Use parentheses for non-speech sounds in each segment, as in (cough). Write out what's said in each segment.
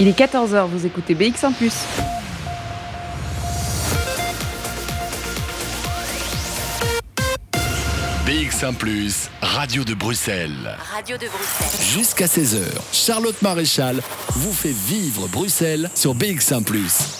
Il est 14h, vous écoutez BX1 ⁇ BX1 ⁇ Radio de Bruxelles. Radio de Bruxelles. Jusqu'à 16h, Charlotte Maréchal vous fait vivre Bruxelles sur BX1 ⁇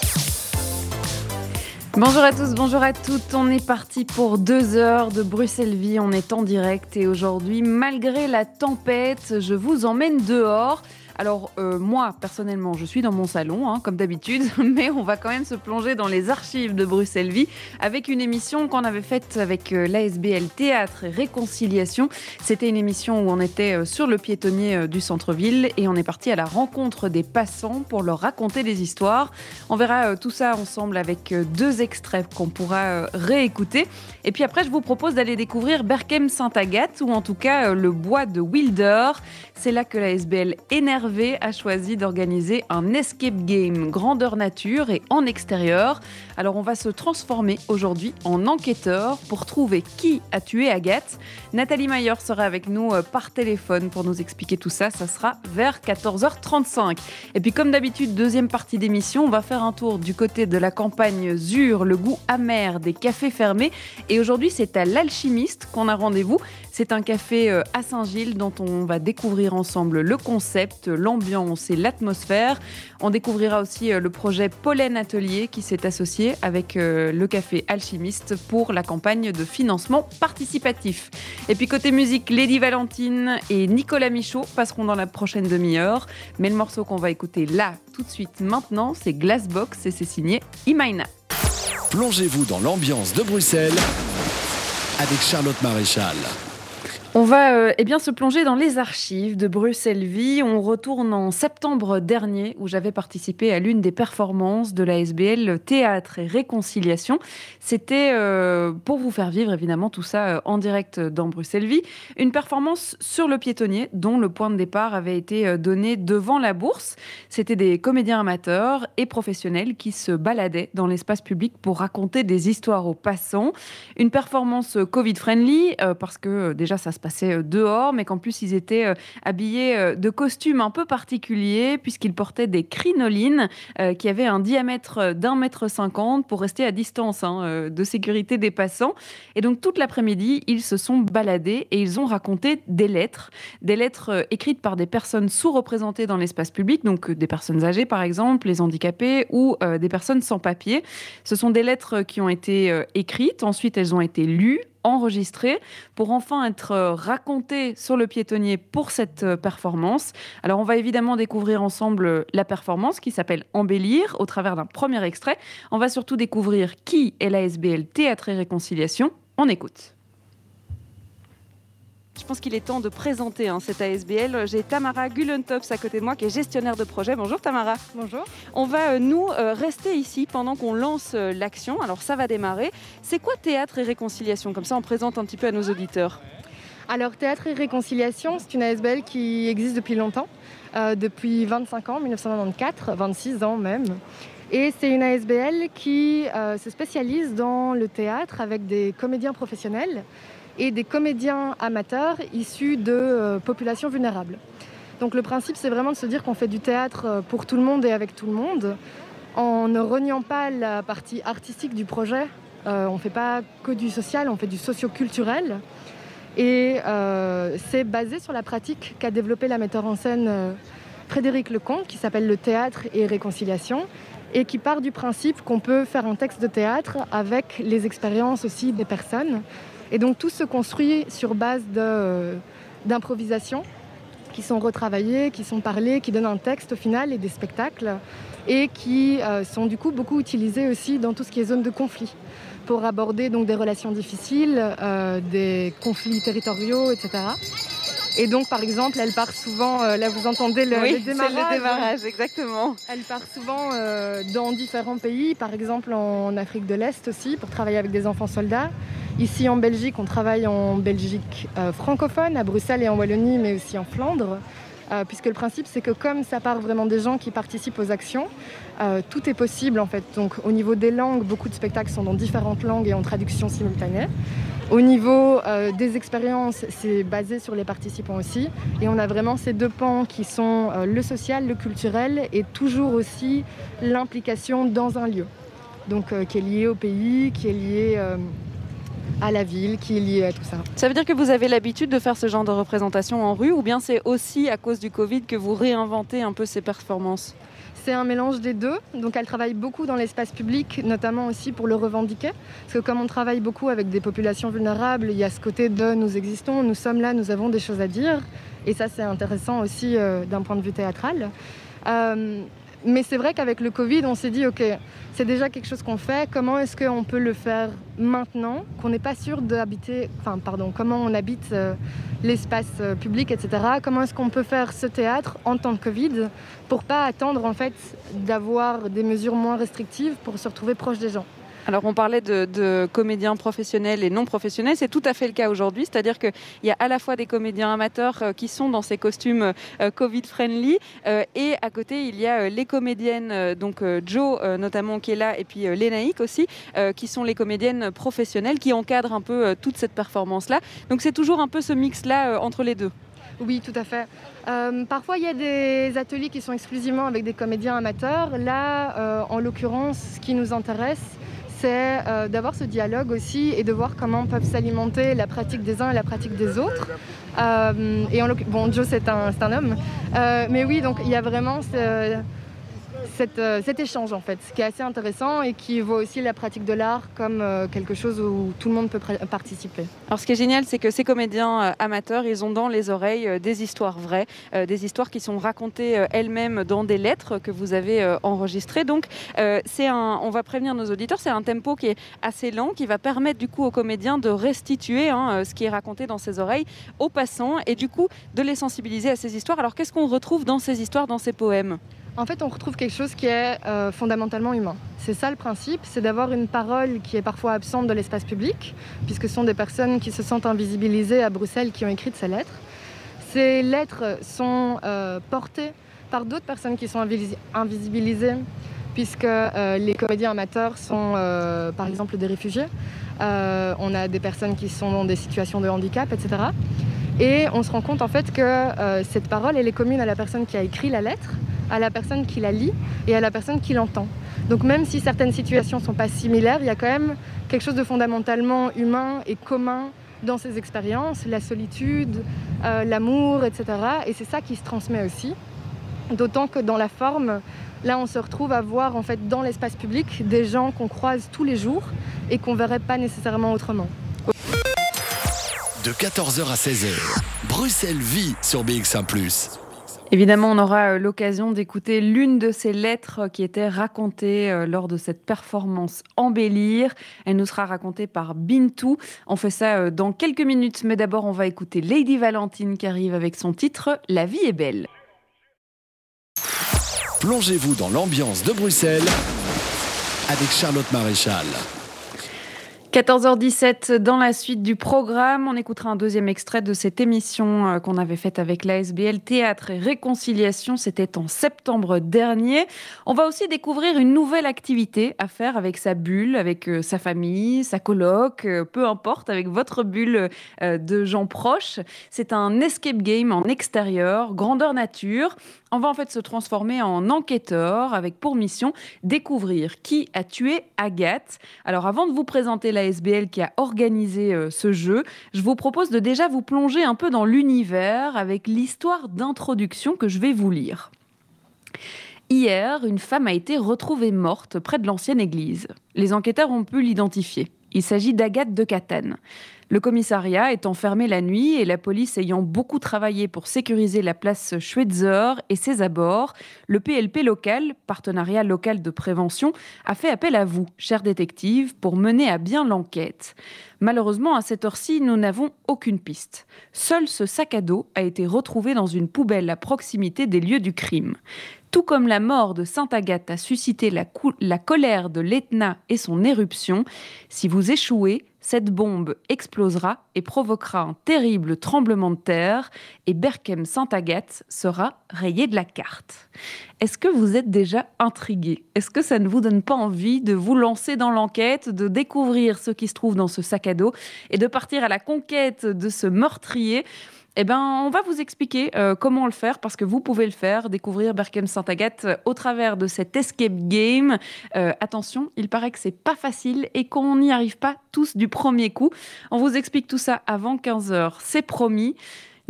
Bonjour à tous, bonjour à toutes. On est parti pour deux heures de Bruxelles Vie. On est en direct et aujourd'hui, malgré la tempête, je vous emmène dehors. Alors euh, moi, personnellement, je suis dans mon salon, hein, comme d'habitude, (laughs) mais on va quand même se plonger dans les archives de Bruxelles Vie avec une émission qu'on avait faite avec euh, l'ASBL Théâtre et Réconciliation. C'était une émission où on était euh, sur le piétonnier du centre-ville et on est parti à la rencontre des passants pour leur raconter des histoires. On verra tout ça ensemble avec deux extraits qu'on pourra réécouter. Et puis après, je vous propose d'aller découvrir Berkem Saint-Agathe ou en tout cas le bois de Wilder. C'est là que l'ASBL énerve a choisi d'organiser un escape game grandeur nature et en extérieur. Alors on va se transformer aujourd'hui en enquêteur pour trouver qui a tué Agathe. Nathalie Mayer sera avec nous euh, par téléphone pour nous expliquer tout ça. Ça sera vers 14h35. Et puis comme d'habitude, deuxième partie d'émission, on va faire un tour du côté de la campagne Zur, le goût amer des cafés fermés. Et aujourd'hui, c'est à l'alchimiste qu'on a rendez-vous. C'est un café euh, à Saint-Gilles dont on va découvrir ensemble le concept, l'ambiance et l'atmosphère. On découvrira aussi euh, le projet Pollen Atelier qui s'est associé avec euh, le café Alchimiste pour la campagne de financement participatif. Et puis côté musique, Lady Valentine et Nicolas Michaud passeront dans la prochaine demi-heure. Mais le morceau qu'on va écouter là, tout de suite, maintenant, c'est Glassbox et c'est signé Imaina. Plongez-vous dans l'ambiance de Bruxelles avec Charlotte Maréchal. On va euh, eh bien, se plonger dans les archives de Bruxelles Vie. On retourne en septembre dernier où j'avais participé à l'une des performances de la SBL Théâtre et Réconciliation. C'était euh, pour vous faire vivre évidemment tout ça euh, en direct dans Bruxelles Vie. Une performance sur le piétonnier dont le point de départ avait été donné devant la bourse. C'était des comédiens amateurs et professionnels qui se baladaient dans l'espace public pour raconter des histoires aux passants. Une performance Covid-friendly parce que déjà ça se passer euh, dehors, mais qu'en plus ils étaient euh, habillés euh, de costumes un peu particuliers, puisqu'ils portaient des crinolines qui avaient un diamètre d'un mètre cinquante pour rester à distance hein, de sécurité des passants. Et donc toute l'après-midi, ils se sont baladés et ils ont raconté des lettres, des lettres écrites par des personnes sous-représentées dans l'espace public, donc des personnes âgées par exemple, les handicapés ou des personnes sans papier. Ce sont des lettres qui ont été écrites, ensuite elles ont été lues, enregistré pour enfin être euh, raconté sur le piétonnier pour cette euh, performance. Alors on va évidemment découvrir ensemble euh, la performance qui s'appelle Embellir au travers d'un premier extrait. On va surtout découvrir qui est la SBL Théâtre et Réconciliation. On écoute. Je pense qu'il est temps de présenter hein, cette ASBL. J'ai Tamara Gullentops à côté de moi qui est gestionnaire de projet. Bonjour Tamara. Bonjour. On va euh, nous euh, rester ici pendant qu'on lance euh, l'action. Alors ça va démarrer. C'est quoi Théâtre et Réconciliation? Comme ça on présente un petit peu à nos auditeurs. Alors Théâtre et Réconciliation, c'est une ASBL qui existe depuis longtemps, depuis 25 ans, 1994, 26 ans même. Et c'est une ASBL qui se spécialise dans le théâtre avec des comédiens professionnels et des comédiens amateurs issus de euh, populations vulnérables. Donc le principe, c'est vraiment de se dire qu'on fait du théâtre euh, pour tout le monde et avec tout le monde, en ne reniant pas la partie artistique du projet. Euh, on ne fait pas que du social, on fait du socio-culturel. Et c'est basé sur la pratique qu'a développé la metteur en scène Frédéric Lecomte, qui s'appelle le théâtre et réconciliation, et qui part du principe qu'on peut faire un texte de théâtre avec les expériences aussi des personnes. Et donc tout se construit sur base euh, d'improvisation qui sont retravaillées, qui sont parlées, qui donnent un texte au final et des spectacles et qui euh, sont du coup beaucoup utilisés aussi dans tout ce qui est zone de conflit pour aborder donc des relations difficiles, euh, des conflits territoriaux, etc. Et donc, par exemple, elle part souvent, là vous entendez le, oui, le démarrage. le démarrage, exactement. Elle part souvent dans différents pays, par exemple en Afrique de l'Est aussi, pour travailler avec des enfants soldats. Ici en Belgique, on travaille en Belgique euh, francophone, à Bruxelles et en Wallonie, mais aussi en Flandre. puisque le principe c'est que comme ça part vraiment des gens qui participent aux actions, tout est possible en fait. Donc au niveau des langues, beaucoup de spectacles sont dans différentes langues et en traduction simultanée. Au niveau euh, des expériences, c'est basé sur les participants aussi. Et on a vraiment ces deux pans qui sont euh, le social, le culturel et toujours aussi l'implication dans un lieu. Donc euh, qui est lié au pays, qui est lié à la ville, qui est lié à tout ça. Ça veut dire que vous avez l'habitude de faire ce genre de représentation en rue ou bien c'est aussi à cause du Covid que vous réinventez un peu ces performances? C'est un mélange des deux. Donc elle travaille beaucoup dans l'espace public, notamment aussi pour le revendiquer. Parce que comme on travaille beaucoup avec des populations vulnérables, il y a ce côté de nous existons, nous sommes là, nous avons des choses à dire. Et ça c'est intéressant aussi euh, d'un point de vue théâtral. Euh, mais c'est vrai qu'avec le Covid, on s'est dit, OK, c'est déjà quelque chose qu'on fait, comment est-ce qu'on peut le faire maintenant, qu'on n'est pas sûr d'habiter, enfin, pardon, comment on habite euh, l'espace euh, public, etc. Comment est-ce qu'on peut faire ce théâtre en temps de Covid pour pas attendre, en fait, d'avoir des mesures moins restrictives pour se retrouver proche des gens? Alors on parlait de, comédiens professionnels et non professionnels, c'est tout à fait le cas aujourd'hui, c'est-à-dire qu'il y a à la fois des comédiens amateurs euh, qui sont dans ces costumes euh, Covid-friendly euh, et à côté il y a les comédiennes, donc Jo notamment qui est là et puis Lénaïque aussi, qui sont les comédiennes professionnelles qui encadrent un peu toute cette performance-là. Donc c'est toujours un peu ce mix-là entre les deux. Oui, tout à fait. parfois, il y a des ateliers qui sont exclusivement avec des comédiens amateurs. Là, en l'occurrence, ce qui nous intéresse, c'est euh, d'avoir ce dialogue aussi et de voir comment peuvent s'alimenter la pratique des uns et la pratique des autres. Euh, et en bon, Joe, c'est un, un, homme. Euh, mais oui, donc il y a vraiment euh, cet échange en fait, ce qui est assez intéressant et qui voit aussi la pratique de l'art comme euh, quelque chose où tout le monde peut participer. Alors ce qui est génial, c'est que ces comédiens euh, amateurs, ils ont dans les oreilles des histoires vraies, des histoires qui sont racontées elles-mêmes dans des lettres que vous avez enregistrées. Donc on va prévenir nos auditeurs, c'est un tempo qui est assez lent, qui va permettre du coup aux comédiens de restituer hein, ce qui est raconté dans ses oreilles aux passants et du coup de les sensibiliser à ces histoires. Alors qu'est-ce qu'on retrouve dans ces histoires, dans ces poèmes? En fait, on retrouve quelque chose qui est euh, fondamentalement humain. C'est ça le principe, c'est d'avoir une parole qui est parfois absente de l'espace public, puisque ce sont des personnes qui se sentent invisibilisées à Bruxelles qui ont écrit ces lettres. Ces lettres sont euh, portées par d'autres personnes qui sont invisibilisées, puisque euh, les comédiens amateurs sont par exemple des réfugiés. on a des personnes qui sont dans des situations de handicap, etc. Et on se rend compte en fait que cette parole, elle est commune à la personne qui a écrit la lettre, à la personne qui la lit et à la personne qui l'entend. Donc même si certaines situations ne sont pas similaires, il y a quand même quelque chose de fondamentalement humain et commun dans ces expériences, la solitude, euh, l'amour, etc. Et c'est ça qui se transmet aussi. D'autant que dans la forme, là on se retrouve à voir en fait dans l'espace public des gens qu'on croise tous les jours et qu'on verrait pas nécessairement autrement. De 14h à 16h, Bruxelles vit sur BX1 ⁇ Évidemment, on aura euh, l'occasion d'écouter l'une de ces lettres qui étaient racontées euh, lors de cette performance Embellir. Elle nous sera racontée par Bintou. On fait ça euh, dans quelques minutes, mais d'abord, on va écouter Lady Valentine qui arrive avec son titre La vie est belle. Plongez-vous dans l'ambiance de Bruxelles avec Charlotte Maréchal. 14h17, dans la suite du programme, on écoutera un deuxième extrait de cette émission euh, qu'on avait faite avec l'ASBL Théâtre et Réconciliation. C'était en septembre dernier. On va aussi découvrir une nouvelle activité à faire avec sa bulle, avec euh, sa famille, sa coloc, euh, peu importe, avec votre bulle de gens proches. C'est un escape game en extérieur, grandeur nature. On va en fait se transformer en enquêteur avec pour mission découvrir qui a tué Agathe. Alors avant de vous présenter la SBL qui a organisé euh, ce jeu, je vous propose de déjà vous plonger un peu dans l'univers avec l'histoire d'introduction que je vais vous lire. Hier, une femme a été retrouvée morte près de l'ancienne église. Les enquêteurs ont pu l'identifier. Il s'agit d'Agathe de Catane. Le commissariat étant fermé la nuit et la police ayant beaucoup travaillé pour sécuriser la place Schweitzer et ses abords, le PLP local, partenariat local de prévention, a fait appel à vous, chers détectives, pour mener à bien l'enquête. Malheureusement, à cette heure-ci, nous n'avons aucune piste. Seul ce sac à dos a été retrouvé dans une poubelle à proximité des lieux du crime. Tout comme la mort de Sainte Agathe a suscité la colère de l'Etna et son éruption, si vous échouez, cette bombe explosera et provoquera un terrible tremblement de terre et Berkem-Saint-Agathe sera rayé de la carte. Est-ce que vous êtes déjà intrigué? Est-ce que ça ne vous donne pas envie de vous lancer dans l'enquête, de découvrir ce qui se trouve dans ce sac à dos et de partir à la conquête de ce meurtrier? Eh ben, on va vous expliquer euh, comment le faire parce que vous pouvez le faire, découvrir Berkem Saint-Agathe euh, au travers de cet escape game. Euh, attention, il paraît que c'est pas facile et qu'on n'y arrive pas tous du premier coup. On vous explique tout ça avant 15h, c'est promis.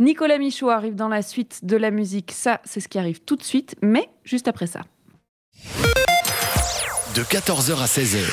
Nicolas Michaud arrive dans la suite de la musique, ça c'est ce qui arrive tout de suite, mais juste après ça. De 14h à 16h,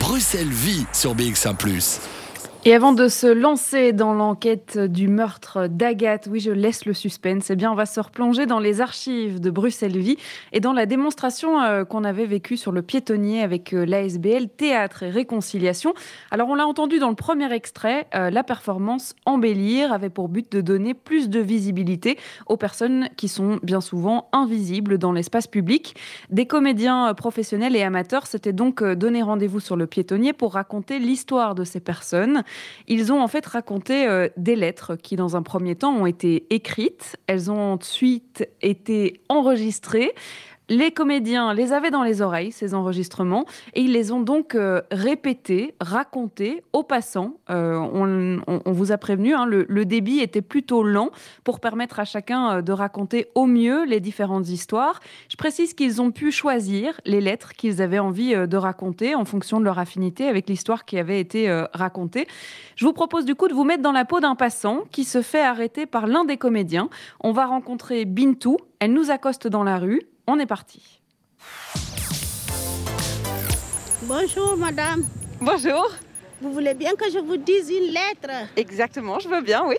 Bruxelles vit sur BX1 ⁇ et avant de se lancer dans l'enquête du meurtre d'Agathe, oui, je laisse le suspense, eh bien, on va se replonger dans les archives de Bruxelles Vie et dans la démonstration euh, qu'on avait vécue sur le piétonnier avec euh, l'ASBL Théâtre et Réconciliation. Alors, on l'a entendu dans le premier extrait, euh, la performance Embellir avait pour but de donner plus de visibilité aux personnes qui sont bien souvent invisibles dans l'espace public. Des comédiens professionnels et amateurs s'étaient donc donné rendez-vous sur le piétonnier pour raconter l'histoire de ces personnes. Ils ont en fait raconté euh, des lettres qui, dans un premier temps, ont été écrites. Elles ont ensuite été enregistrées. Les comédiens les avaient dans les oreilles, ces enregistrements, et ils les ont donc euh, répétés, racontés aux passants. Euh, on, vous a prévenu, hein, le, débit était plutôt lent pour permettre à chacun euh, de raconter au mieux les différentes histoires. Je précise qu'ils ont pu choisir les lettres qu'ils avaient envie de raconter en fonction de leur affinité avec l'histoire qui avait été racontée. Je vous propose du coup de vous mettre dans la peau d'un passant qui se fait arrêter par l'un des comédiens. On va rencontrer Bintou. Elle nous accoste dans la rue. On est parti. Bonjour madame. Bonjour. Vous voulez bien que je vous dise une lettre? Exactement, je veux bien, oui.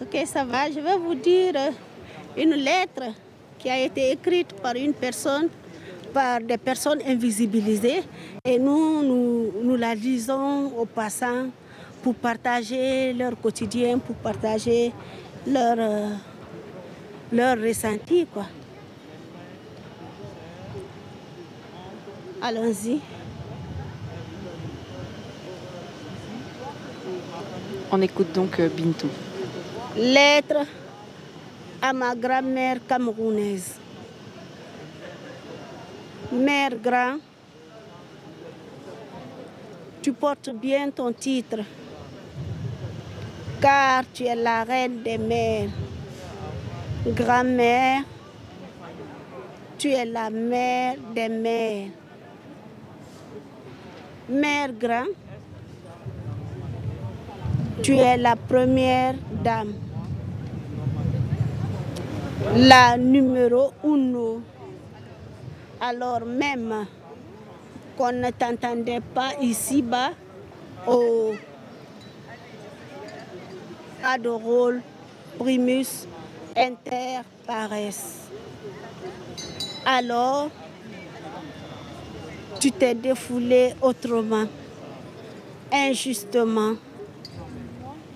Ok, ça va. Je vais vous dire une lettre qui a été écrite par une personne, par des personnes invisibilisées. Et nous, nous, nous la lisons aux passants pour partager leur quotidien, pour partager leur, euh, leur ressenti. Quoi. Allons-y. On écoute donc euh, Bintou. Lettre à ma grand-mère camerounaise. Mère grand, tu portes bien ton titre, car tu es la reine des mères. Grand-mère, tu es la mère des mères. Mère Grand, tu es la première dame, la numéro uno. Alors même qu'on ne t'entendait pas ici-bas au Adorol Primus Inter Pares. Alors, tu t'es défoulé autrement, injustement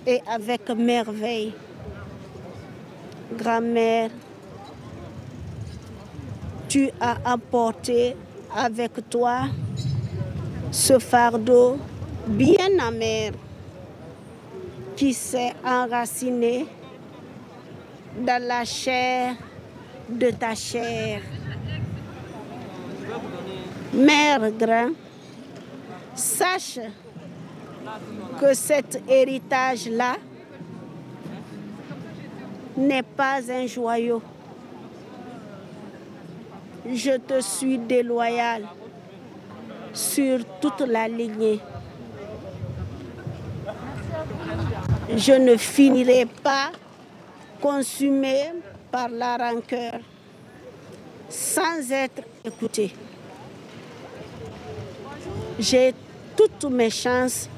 et avec merveille. Grand-mère, tu as apporté avec toi ce fardeau bien amer qui s'est enraciné dans la chair de ta chair. Mère grand, sache que cet héritage-là n'est pas un joyau. Je te suis déloyal sur toute la lignée. Je ne finirai pas consumé par la rancœur sans être écouté j'ai toutes mes chances.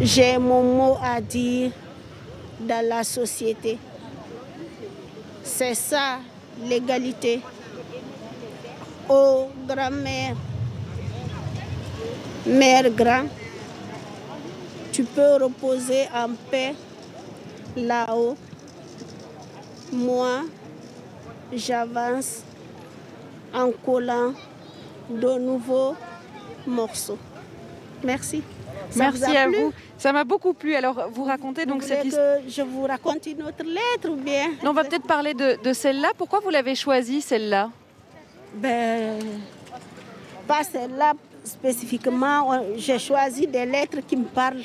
J'ai mon mot à dire dans la société. C'est ça l'égalité. Oh grand-mère, mère grand, tu peux reposer en paix là-haut. Moi, j'avance en collant de nouveau morceau. Merci. Merci à vous. Ça m'a beaucoup plu. Alors, vous racontez donc cette histoire. Je vous raconte une autre lettre ou bien On va peut-être parler de, celle-là. Pourquoi vous l'avez choisie, celle-là? Ben, pas celle-là spécifiquement. J'ai choisi des lettres qui me parlent.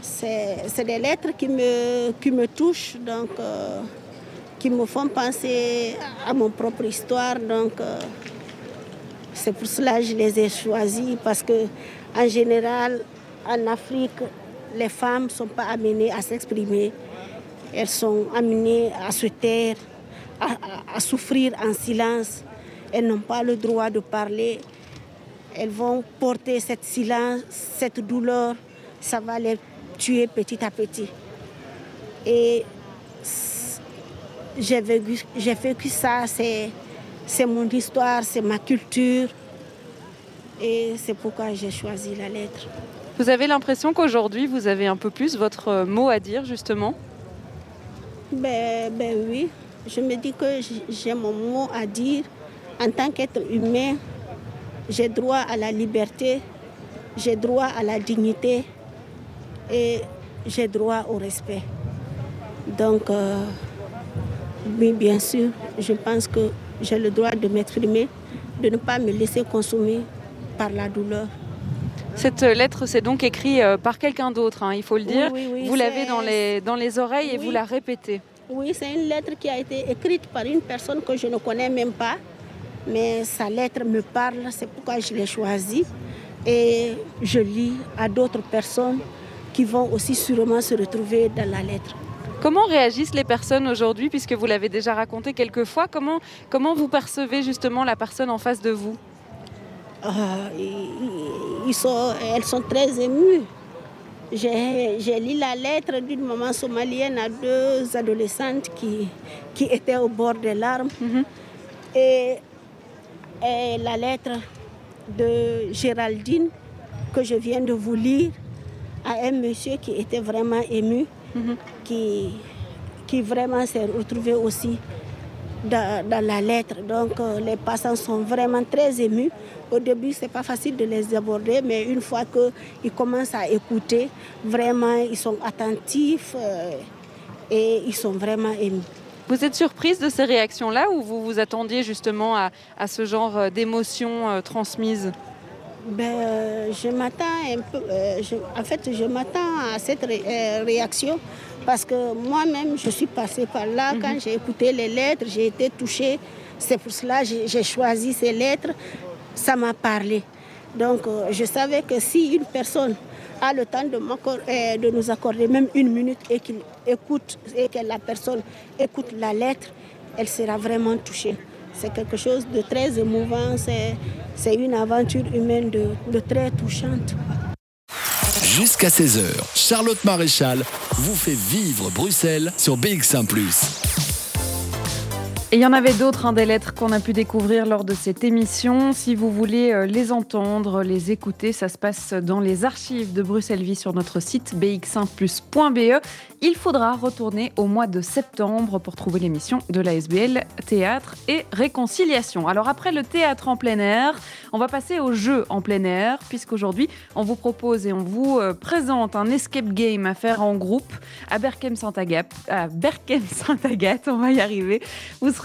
C'est des lettres qui me, qui me touchent, donc euh, qui me font penser à mon propre histoire. Donc, euh, c'est pour cela que je les ai choisies parce que, en général, en Afrique, les femmes ne sont pas amenées à s'exprimer. Elles sont amenées à se taire, à, souffrir en silence. Elles n'ont pas le droit de parler. Elles vont porter cette silence, cette douleur. Ça va les tuer petit à petit. Et j'ai vécu, j'ai vécu ça, c'est c'est mon histoire, c'est ma culture. Et c'est pourquoi j'ai choisi la lettre. Vous avez l'impression qu'aujourd'hui, vous avez un peu plus votre mot à dire, justement? Ben, ben oui, je me dis que j'ai mon mot à dire. En tant qu'être humain, j'ai droit à la liberté, j'ai droit à la dignité et j'ai droit au respect. Donc, euh, oui, bien sûr, je pense que j'ai le droit de m'exprimer, de ne pas me laisser consommer par la douleur. Cette lettre, c'est donc écrit euh, par quelqu'un d'autre, hein, il faut le dire. vous l'avez dans les, dans les oreilles et vous la répétez. Oui, c'est une lettre qui a été écrite par une personne que je ne connais même pas. Mais sa lettre me parle, c'est pourquoi je l'ai choisie. Et je lis à d'autres personnes qui vont aussi sûrement se retrouver dans la lettre. Comment réagissent les personnes aujourd'hui, puisque vous l'avez déjà raconté quelques fois Comment, comment vous percevez justement la personne en face de vous? Ah, ils sont, Elles sont très émues. J'ai lu la lettre d'une maman somalienne à deux adolescentes qui, qui étaient au bord des larmes. Mhm. et, la lettre de Géraldine que je viens de vous lire à un monsieur qui était vraiment ému. Mhm. Qui, qui vraiment s'est retrouvé aussi dans, la lettre. Donc euh, les passants sont vraiment très émus. Au début, ce n'est pas facile de les aborder, mais une fois qu'ils commencent à écouter, vraiment, ils sont attentifs euh, et ils sont vraiment émus. Vous êtes surprise de ces réactions-là ou vous vous attendiez justement à, ce genre euh, d'émotions transmises? Ben, je m'attends un peu, euh, en fait, je m'attends à cette euh, réaction parce que moi-même, je suis passée par là. Mhm. Quand j'ai écouté les lettres, j'ai été touchée. C'est pour cela que j'ai choisi ces lettres. Ça m'a parlé. Donc, euh, je savais que si une personne a le temps de, de nous accorder même une minute et qu'il écoute et que la personne écoute la lettre, elle sera vraiment touchée. C'est quelque chose de très émouvant, c'est une aventure humaine de, de très touchante. Jusqu'à 16h, Charlotte Maréchal vous fait vivre Bruxelles sur BX1 ⁇ et il y en avait d'autres, hein, des lettres qu'on a pu découvrir lors de cette émission. Si vous voulez euh, les entendre, les écouter, ça se passe dans les archives de Bruxelles Vie sur notre site bx1plus.be. Il faudra retourner au mois de septembre pour trouver l'émission de l'ASBL Théâtre et Réconciliation. Alors après le théâtre en plein air, on va passer au jeu en plein air, puisqu'aujourd'hui, on vous propose et on vous euh, présente un escape game à faire en groupe à Berkem-Saint-Agathe. À Berkem-Saint-Agathe, on va y arriver.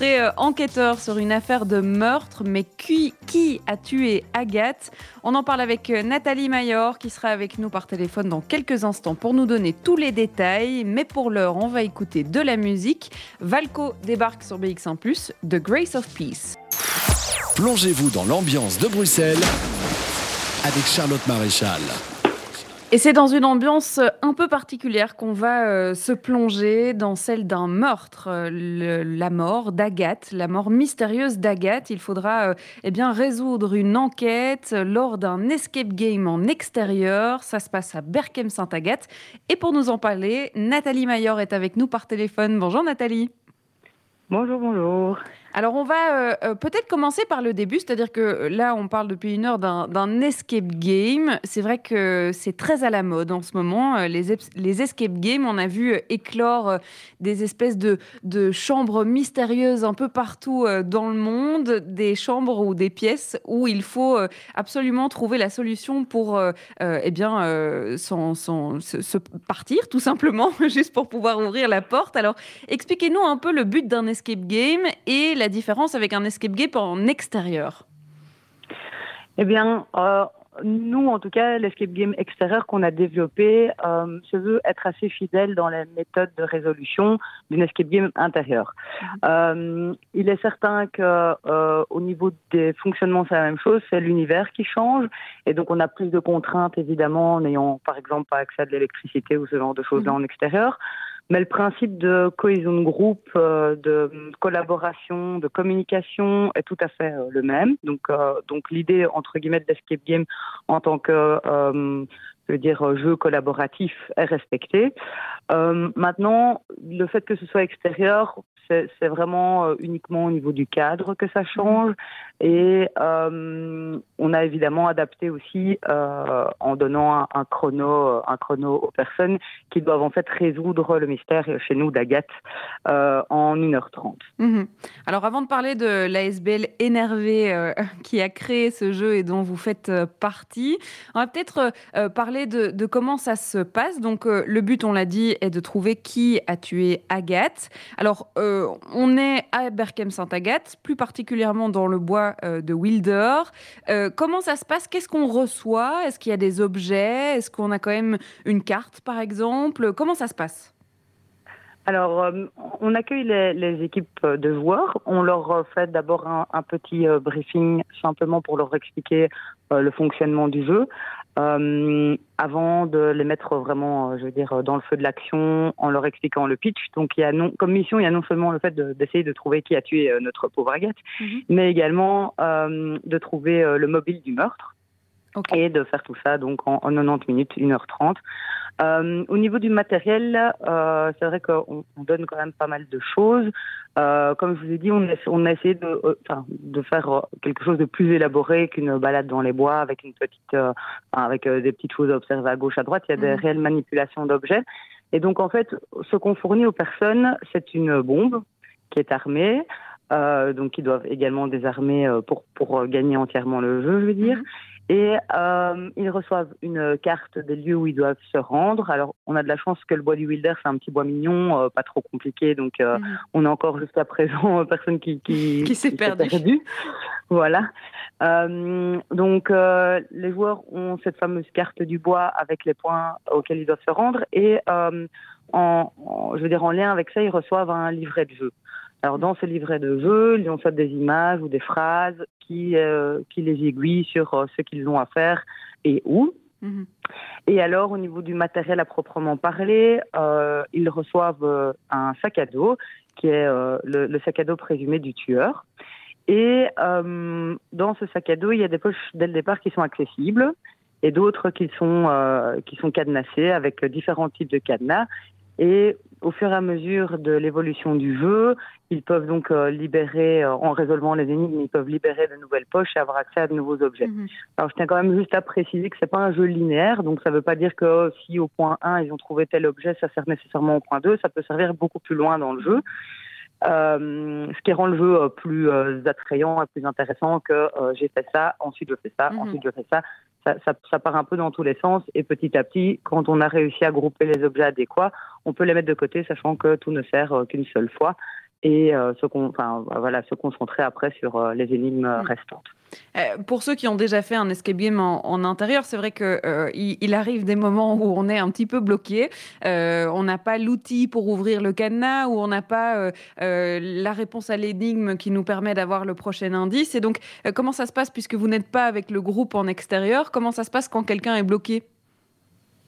Euh, enquêteur sur une affaire de meurtre, mais qui, qui a tué Agathe? On en parle avec euh, Nathalie Mayor qui sera avec nous par téléphone dans quelques instants pour nous donner tous les détails. Mais pour l'heure, on va écouter de la musique. Valco débarque sur BX1 ⁇ The Grace of Peace. Plongez-vous dans l'ambiance de Bruxelles avec Charlotte Maréchal. Et c'est dans une ambiance un peu particulière qu'on va euh, se plonger dans celle d'un meurtre, euh, la mort d'Agathe, la mort mystérieuse d'Agathe. Il faudra euh, eh bien résoudre une enquête lors d'un escape game en extérieur. Ça se passe à Berkem-Saint-Agathe. Et pour nous en parler, Nathalie Mayor est avec nous par téléphone. Bonjour Nathalie. Bonjour, bonjour. Alors on va euh, euh, peut-être commencer par le début, c'est-à-dire que euh, là on parle depuis une heure d'un escape game. C'est vrai que c'est très à la mode en ce moment. Les, escape games, on a vu éclore des espèces de, chambres mystérieuses un peu partout dans le monde, des chambres ou des pièces où il faut absolument trouver la solution pour eh bien, sans, se, partir tout simplement, (laughs) juste pour pouvoir ouvrir la porte. Alors expliquez-nous un peu le but d'un escape game et la différence avec un escape game en extérieur Eh bien, euh, nous, en tout cas, l'escape game extérieur qu'on a développé euh, se veut être assez fidèle dans les méthodes de résolution d'une escape game intérieure. Euh, il est certain que au niveau des fonctionnements, c'est la même chose, c'est l'univers qui change, et donc on a plus de contraintes évidemment en n'ayant, par exemple, pas accès à de l'électricité ou ce genre de choses-là mhm. en extérieur. Mais le principe de cohésion de groupe, euh, de collaboration, de communication est tout à fait euh, le même. Donc, euh, donc l'idée entre guillemets d'escape game en tant que je veux dire jeu collaboratif est respectée. maintenant, le fait que ce soit extérieur, c'est vraiment uniquement au niveau du cadre que ça change. Et euh, on a évidemment adapté aussi euh, en donnant un, chrono, un chrono aux personnes qui doivent en fait résoudre le mystère chez nous d'Agathe euh, en 1h30. Mhm. Alors avant de parler de l'ASBL énervé (laughs) qui a créé ce jeu et dont vous faites partie, on va peut-être parler de, comment ça se passe. Donc le but, on l'a dit, est de trouver qui a tué Agathe. Alors on est à Berkem-Sainte-Agathe, plus particulièrement dans le bois euh, de Wilder. Euh, comment ça se passe? Qu'est-ce qu'on reçoit? Est-ce qu'il y a des objets? Est-ce qu'on a quand même une carte, par exemple? Comment ça se passe? Alors, euh, on accueille les, équipes de joueurs. On leur fait d'abord un, petit briefing simplement pour leur expliquer le fonctionnement du jeu. Euh, avant de les mettre vraiment, euh, je veux dire, dans le feu de l'action, en leur expliquant le pitch. Donc, il y a non, comme mission, il y a non seulement le fait d'essayer de, trouver qui a tué euh, notre pauvre Agathe, mhm. mais également de trouver le mobile du meurtre. Et de faire tout ça donc en, en 90 minutes, 1h30. Euh, au niveau du matériel, euh, c'est vrai qu'on donne quand même pas mal de choses. Euh, comme je vous ai dit, on a, on a essayé de, euh, de faire quelque chose de plus élaboré qu'une balade dans les bois avec une petite, euh, avec des petites choses à observer à gauche, à droite. Il y a des mmh. réelles manipulations d'objets. Et donc en fait, ce qu'on fournit aux personnes, c'est une bombe qui est armée. Euh, donc ils doivent également désarmer pour pour gagner entièrement le jeu, je veux dire. Mmh. Et euh, ils reçoivent une carte des lieux où ils doivent se rendre. Alors, on a de la chance que le bois du Wilder, c'est un petit bois mignon, euh, pas trop compliqué. Donc, euh, mhm. on a encore jusqu'à présent personne qui, qui, (laughs) qui s'est perdu. Voilà. Donc, les joueurs ont cette fameuse carte du bois avec les points auxquels ils doivent se rendre. Et en, en, je veux dire, en lien avec ça, ils reçoivent un livret de jeu. Alors dans ce livret de jeu, ils ont fait des images ou des phrases qui, euh, qui les aiguillent sur euh, ce qu'ils ont à faire et où. Mhm. Et alors au niveau du matériel à proprement parler, euh, ils reçoivent euh, un sac à dos qui est euh, le, le, sac à dos présumé du tueur. Et dans ce sac à dos, il y a des poches dès le départ qui sont accessibles et d'autres qui sont qui sont cadenassées avec différents types de cadenas. Et au fur et à mesure de l'évolution du jeu, ils peuvent donc euh, libérer, euh, en résolvant les énigmes, ils peuvent libérer de nouvelles poches et avoir accès à de nouveaux objets. Mhm. Alors je tiens quand même juste à préciser que c'est pas un jeu linéaire, donc ça ne veut pas dire que si au point 1 ils ont trouvé tel objet, ça sert nécessairement au point 2, ça peut servir beaucoup plus loin dans le jeu. Euh, ce qui rend le jeu plus attrayant et plus intéressant que j'ai fait ça, ensuite je fais ça, mhm. ensuite je fais ça ça, part un peu dans tous les sens et petit à petit, quand on a réussi à grouper les objets adéquats, on peut les mettre de côté, sachant que tout ne sert euh, qu'une seule fois et euh, se, enfin, voilà, se concentrer après sur euh, les énigmes mm. restantes. pour ceux qui ont déjà fait un escape game en, intérieur, c'est vrai qu'il il arrive des moments où on est un petit peu bloqué. on n'a pas l'outil pour ouvrir le cadenas ou on n'a pas la réponse à l'énigme qui nous permet d'avoir le prochain indice. Et donc, comment ça se passe puisque vous n'êtes pas avec le groupe en extérieur? Comment ça se passe quand quelqu'un est bloqué?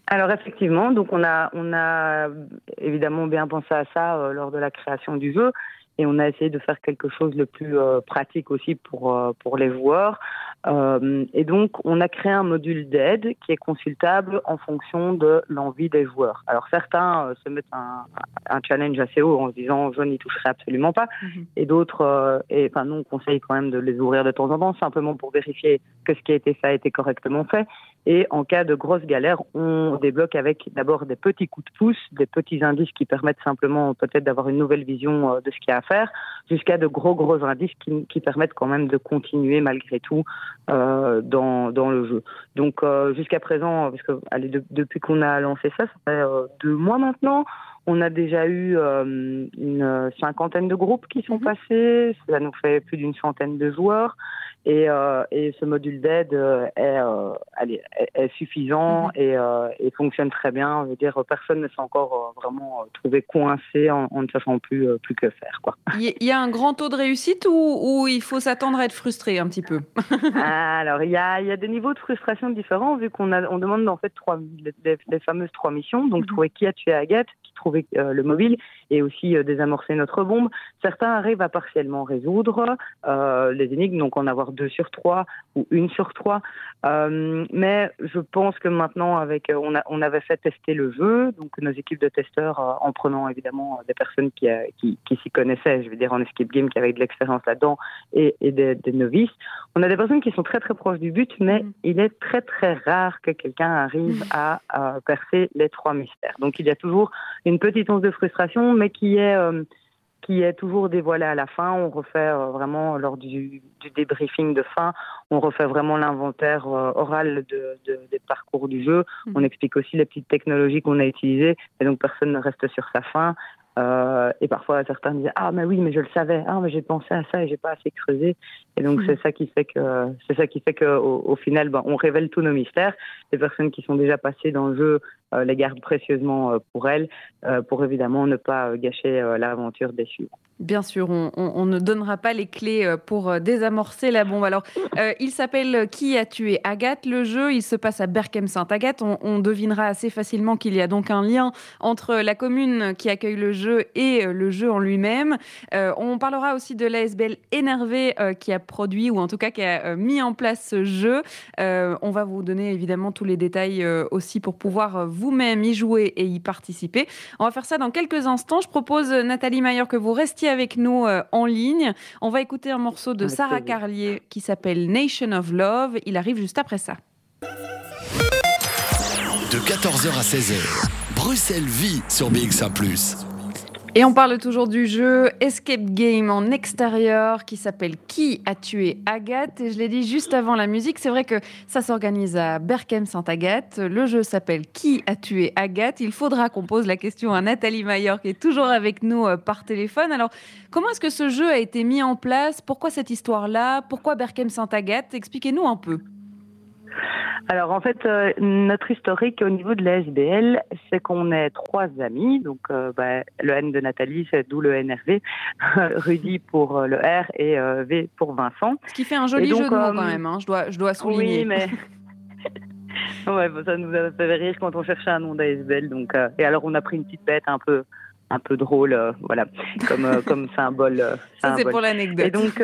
Alors effectivement, donc on a on a évidemment bien pensé à ça euh, lors de la création du jeu. et on a essayé de faire quelque chose le plus pratique aussi pour pour les joueurs. et donc, on a créé un module d'aide qui est consultable en fonction de l'envie des joueurs. Alors, certains se mettent un, un, challenge assez haut en se disant je n'y toucherai absolument pas, mhm. et d'autres, et enfin, nous, on conseille quand même de les ouvrir de temps en temps, simplement pour vérifier que ce qui a été fait a été correctement fait. Et en cas de grosse galère, on débloque avec d'abord des petits coups de pouce, des petits indices qui permettent simplement peut-être d'avoir une nouvelle vision euh, de ce qu'il y a à faire, jusqu'à de gros gros indices qui, qui, permettent quand même de continuer malgré tout euh, dans, dans le jeu. Donc euh, jusqu'à présent, parce que allez, depuis qu'on a lancé ça, ça fait euh, deux mois maintenant, on a déjà eu euh, une cinquantaine de groupes qui sont mhm. passés, ça nous fait plus d'une centaine de joueurs. Et, euh, et ce module d'aide euh, est, euh, est, suffisant mhm. et, et, fonctionne très bien. Je veux dire, personne ne s'est encore vraiment trouvé coincé en, ne sachant plus, plus que faire. Quoi. (laughs) Il y a un grand taux de réussite ou, ou il faut s'attendre à être frustré un petit peu? (laughs) Alors, il y a, il y a des niveaux de frustration différents vu qu'on on demande en fait trois, les, fameuses trois missions. Donc, mhm. trouver qui a tué Agathe, qui trouvait le mobile et aussi désamorcer notre bombe. Certains arrivent à partiellement résoudre les énigmes, donc en avoir deux sur trois ou une sur trois. Euh, mais je pense que maintenant, avec, euh, on, a, on avait fait tester le jeu, donc nos équipes de testeurs, euh, en prenant évidemment des personnes qui, qui, qui s'y connaissaient, je veux dire en escape game, qui avaient de l'expérience là-dedans, et, et des, novices. On a des personnes qui sont très très proches du but, mais mm. il est très très rare que quelqu'un arrive (laughs) à, percer les trois mystères. Donc il y a toujours une petite once de frustration, mais qui est qui est toujours dévoilé à la fin. On refait euh, vraiment, lors du, du, débriefing de fin, on refait vraiment l'inventaire euh, oral de, de, des parcours du jeu. Mmh. On explique aussi les petites technologies qu'on a utilisées, et donc personne ne reste sur sa fin. Euh, et parfois, certains disent ah mais oui, mais je le savais, ah mais j'ai pensé à ça et j'ai pas assez creusé. Et donc mmh. c'est ça qui fait que c'est ça qui fait que au, au final, ben, on révèle tous nos mystères. Les personnes qui sont déjà passées dans le jeu euh, les gardent précieusement euh, pour elles, pour évidemment ne pas gâcher l'aventure des suivants. Bien sûr, on, ne donnera pas les clés pour désamorcer la bombe. Alors, il s'appelle Qui a tué Agathe Le jeu, il se passe à Berkem-Sainte-Agathe. On, devinera assez facilement qu'il y a donc un lien entre la commune qui accueille le jeu et le jeu en lui-même. on parlera aussi de l'ASBL énervé qui a produit, ou en tout cas qui a mis en place ce jeu. on va vous donner évidemment tous les détails aussi pour pouvoir vous-même y jouer et y participer. On va faire ça dans quelques instants. Je propose, Nathalie Mayer, que vous restiez avec nous euh, en ligne. On va écouter un morceau de Sarah Carlier qui s'appelle Nation of Love. Il arrive juste après ça. De 14h à 16h, Bruxelles vit sur BX1 ⁇ et on parle toujours du jeu Escape Game en extérieur qui s'appelle Qui a tué Agathe? Et je l'ai dit juste avant la musique, c'est vrai que ça s'organise à Berkem-Sainte-Agathe. Le jeu s'appelle Qui a tué Agathe? Il faudra qu'on pose la question à Nathalie Mayor qui est toujours avec nous euh, par téléphone. Alors, comment est-ce que ce jeu a été mis en place? Pourquoi cette histoire-là? Pourquoi Berkem-Sainte-Agathe Expliquez-nous un peu. Alors en fait, euh, notre historique au niveau de la SBL, c'est qu'on est trois amis. Donc euh, bah, le N de Nathalie, c'est d'où le NRV, (laughs) Rudy pour euh, le R et V pour Vincent. Ce qui fait un joli jeu de mots quand même, hein, je, dois, je dois souligner. Oui, mais... (laughs) (laughs) ouais, ça nous a fait rire quand on cherchait un nom d'ASBL. Donc, et alors on a pris une petite bête un peu un peu drôle, voilà, comme, comme symbole. Ça, c'est pour l'anecdote. Et donc,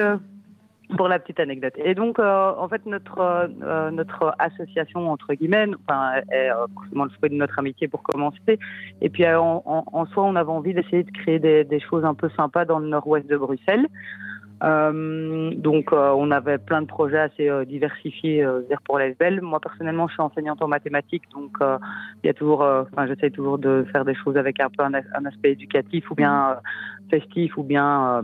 pour la petite anecdote. Et donc, euh, en fait, notre euh, notre association entre guillemets, enfin, est euh, le fruit de notre amitié pour commencer. Et puis, en, soi, on avait envie d'essayer de créer des, choses un peu sympas dans le nord-ouest de Bruxelles. donc, on avait plein de projets assez diversifiés dire pour les belles. Moi, personnellement, je suis enseignante en mathématiques, donc il y a toujours, enfin, j'essaie toujours de faire des choses avec un peu un aspect éducatif ou bien festif ou bien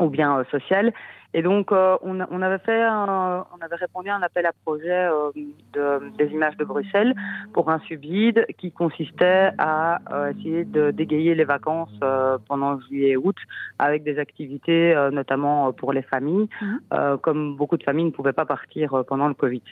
ou bien social. Et donc, euh, on, on, avait fait, on avait répondu à un appel à projet euh, de, des images de Bruxelles pour un subside qui consistait à euh, essayer de dégayer les vacances pendant juillet et août avec des activités, notamment pour les familles, mmh. comme beaucoup de familles ne pouvaient pas partir pendant le Covid.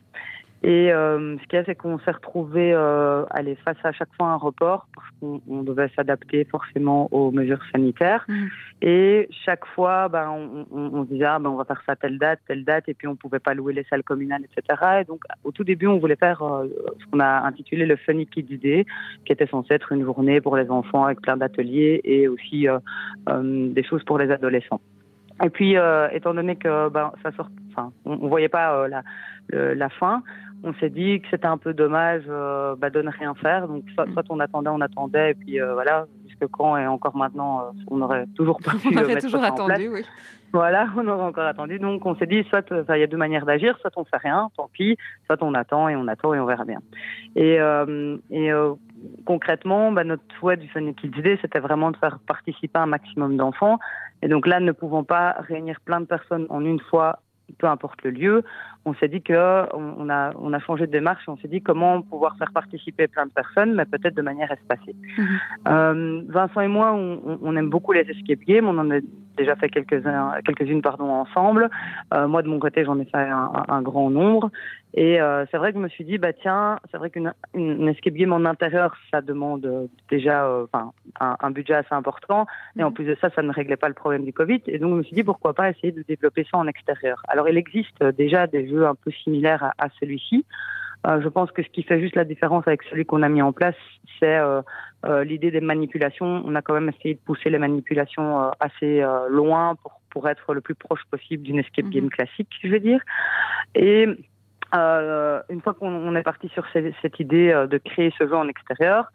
Et euh, ce qu'il y a, c'est qu'on s'est retrouvé euh, aller face à chaque fois un report parce qu'on devait s'adapter forcément aux mesures sanitaires. Mmh. Et chaque fois, ben, on, on, on disait ah, ben, on va faire ça telle date, telle date, et puis on pouvait pas louer les salles communales, etc. Et donc, au tout début, on voulait faire euh, ce qu'on a intitulé le Funny Kids Day, qui était censé être une journée pour les enfants avec plein d'ateliers et aussi euh, euh, des choses pour les adolescents. Et puis, étant donné que ben, ça sort, enfin, on, on voyait pas la, la fin on s'est dit que c'était un peu dommage euh, bah, de ne rien faire. Donc, soit, on attendait, on attendait, et puis euh, voilà, jusque quand et encore maintenant, euh, on aurait toujours pas (laughs) pu. On aurait toujours attendu, oui. Voilà, (laughs) on aurait encore attendu. Donc, on s'est dit, soit il y a deux manières d'agir, soit on fait rien, tant pis, soit on attend et on attend et on verra bien. Et, et concrètement, bah, notre souhait du Sonic Kids c'était vraiment de faire participer un maximum d'enfants. Et donc là, ne pouvant pas réunir plein de personnes en une fois peu importe le lieu, on s'est dit que on a, on a changé de démarche on s'est dit comment pouvoir faire participer plein de personnes, mais peut-être de manière espacée. Mhm. Euh, Vincent et moi, on, on, aime beaucoup les escape games. On en a déjà fait quelques-unes quelques pardon, ensemble. Euh, moi, de mon côté, j'en ai fait un, un, grand nombre. Et euh, c'est vrai que je me suis dit, bah tiens, c'est vrai qu'une une escape game en intérieur, ça demande déjà euh, enfin, un, un, budget assez important. Et en mhm. plus de ça, ça ne réglait pas le problème du Covid. Et donc, je me suis dit, pourquoi pas essayer de développer ça en extérieur. Alors, il existe déjà des jeux un peu similaires à, à celui-ci. Euh, je pense que ce qui fait juste la différence avec celui qu'on a mis en place, c'est euh, euh, l'idée des manipulations. On a quand même essayé de pousser les manipulations assez loin pour, pour être le plus proche possible d'une escape mhm. game classique, je veux dire. Et une fois qu'on est parti sur cette, cette idée de créer ce jeu en extérieur,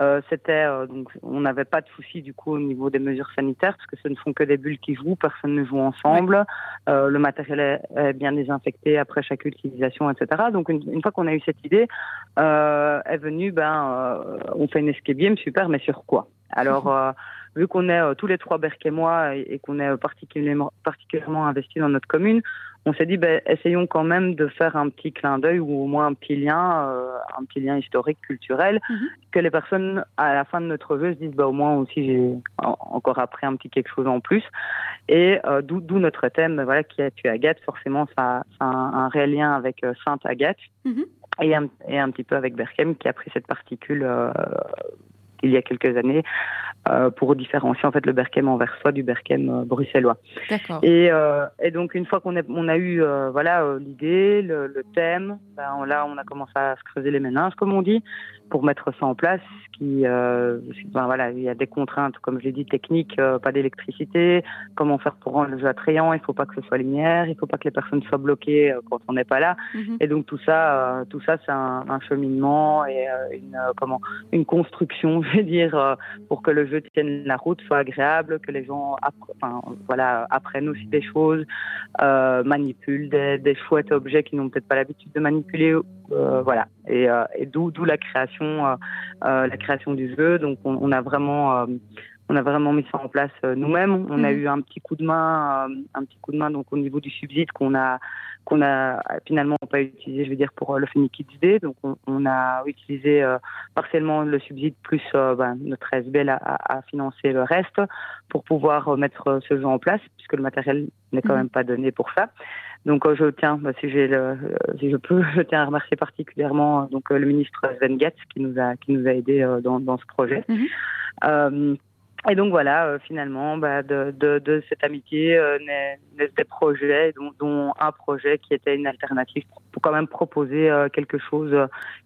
euh, c'était euh, donc on n'avait pas de souci du coup au niveau des mesures sanitaires parce que ce ne sont que des bulles qui jouent, personne ne joue ensemble. Euh, le matériel est, bien désinfecté après chaque utilisation, etc. Donc une, fois qu'on a eu cette idée, est venue ben on fait une escape game super, mais sur quoi? Alors vu qu'on est tous les trois Berck et moi et, qu'on est particulièrement particulièrement investi dans notre commune, on s'est dit, ben, essayons quand même de faire un petit clin d'œil ou au moins un petit lien, euh, un petit lien historique, culturel, mhm. que les personnes à la fin de notre jeu se disent, bah, au moins aussi j'ai encore appris un petit quelque chose en plus. Et euh, d'où notre thème, voilà, qui a tué Agathe. Forcément, ça, a un, réel lien avec euh, Sainte Agathe. Mhm. Et un, et un, petit peu avec Berkem qui a pris cette particule il y a quelques années euh, pour différencier en fait le Berkem anversois du Berkem euh, bruxellois. Et, euh, et, donc une fois qu'on a, on a eu euh, voilà l'idée, le, le, thème, ben, là on a commencé à se creuser les méninges comme on dit pour mettre ça en place. Qui, euh, ben voilà, il y a des contraintes, comme je l'ai dit, techniques, euh, pas d'électricité. Comment faire pour rendre le jeu attrayant Il faut pas que ce soit lumière, il faut pas que les personnes soient bloquées euh, quand on n'est pas là. Mhm. Et donc tout ça, tout ça, c'est un, un, cheminement et une comment une construction, (laughs) je vais dire, pour que le jeu tienne la route, soit agréable, que les gens, enfin voilà, apprennent aussi des choses, manipulent des, des chouettes objets qu'ils n'ont peut-être pas l'habitude de manipuler. voilà. Et, et d'où d'où la création euh, euh, la création du jeu. Donc on, a vraiment euh, on a vraiment mis ça en place nous-mêmes. On a mhm. eu un petit coup de main, un petit coup de main donc au niveau du subside qu'on a qu'on a finalement pas utilisé, je veux dire pour le Phoenix Kids Day. Donc on, a utilisé partiellement le subside plus ben, notre SBL a, a, financé le reste pour pouvoir mettre ce jeu en place puisque le matériel n'est quand mhm. même pas donné pour ça. Donc euh, je tiens, bah, si, le, si je peux, (laughs) je tiens à remercier particulièrement donc euh, le ministre Sven qui nous a qui nous a aidé euh, dans, dans ce projet. Mhm. Et donc voilà, finalement, bah, de, de, de, cette amitié euh, naissent des projets, dont, dont, un projet qui était une alternative pour quand même proposer quelque chose,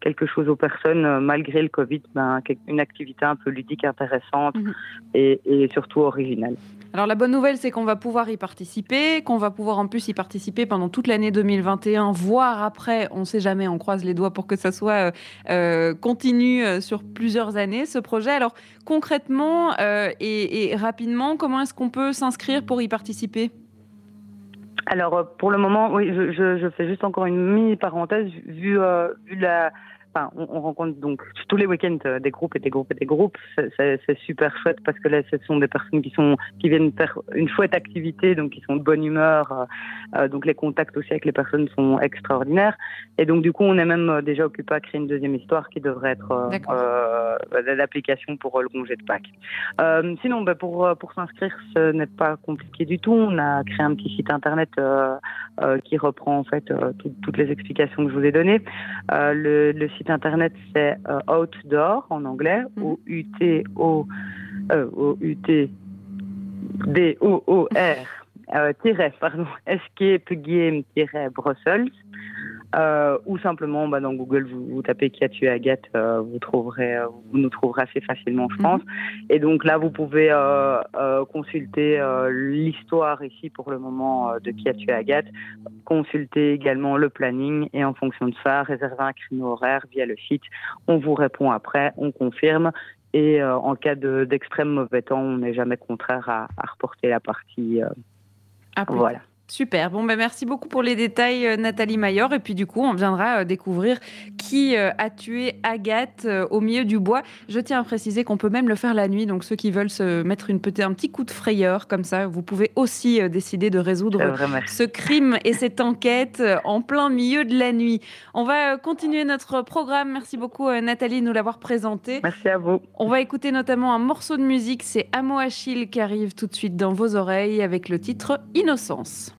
quelque chose aux personnes malgré le Covid, ben, une activité un peu ludique, intéressante mhm. et, et surtout originale. Alors la bonne nouvelle, c'est qu'on va pouvoir y participer, qu'on va pouvoir en plus y participer pendant toute l'année 2021, voire après, on ne sait jamais, on croise les doigts pour que ça soit euh, euh continu euh, sur plusieurs années, ce projet. Alors concrètement euh, et, rapidement, comment est-ce qu'on peut s'inscrire pour y participer? Alors pour le moment, oui, je, fais juste encore une mini parenthèse vu, vu la, enfin, on, rencontre donc tous les week-ends euh, des groupes et des groupes et des groupes. C'est super chouette parce que là, ce sont des personnes qui sont qui viennent faire une chouette activité, donc qui sont de bonne humeur. Euh, euh, donc les contacts aussi avec les personnes sont extraordinaires. Et donc du coup, on est même déjà occupé à créer une deuxième histoire qui devrait être euh, l'application pour le congé de Pâques. sinon, bah, pour pour s'inscrire, ce n'est pas compliqué du tout. On a créé un petit site internet qui reprend en fait toutes les explications que je vous ai données. le, le site internet, c'est euh, Outdoor en anglais, mhm. ou U-T-O, euh, U-T, D-O-O-R, euh, pardon, (laughs) escape game Brussels. Euh, ou simplement bah, dans Google vous, vous, tapez qui a tué Agathe, euh, vous trouverez, euh, vous nous trouverez assez facilement, je pense. Mhm. Et donc là, vous pouvez consulter l'histoire ici pour le moment de qui a tué Agathe, consulter également le planning et en fonction de ça, réserver un créneau horaire via le site. On vous répond après, on confirme. Et en cas d'extrême mauvais temps, on n'est jamais contraire à, à reporter la partie. Ah, voilà. Super. Bon, ben merci beaucoup pour les détails, euh, Nathalie Mayor. Et puis, du coup, on viendra euh, découvrir qui euh, a tué Agathe au milieu du bois. Je tiens à préciser qu'on peut même le faire la nuit. Donc, ceux qui veulent se mettre une un petit coup de frayeur, comme ça, vous pouvez aussi décider de résoudre ce crime et cette enquête en plein milieu de la nuit. On va continuer notre programme. Merci beaucoup, Nathalie, de nous l'avoir présenté. Merci à vous. On va écouter notamment un morceau de musique. C'est Amo Achille qui arrive tout de suite dans vos oreilles avec le titre Innocence.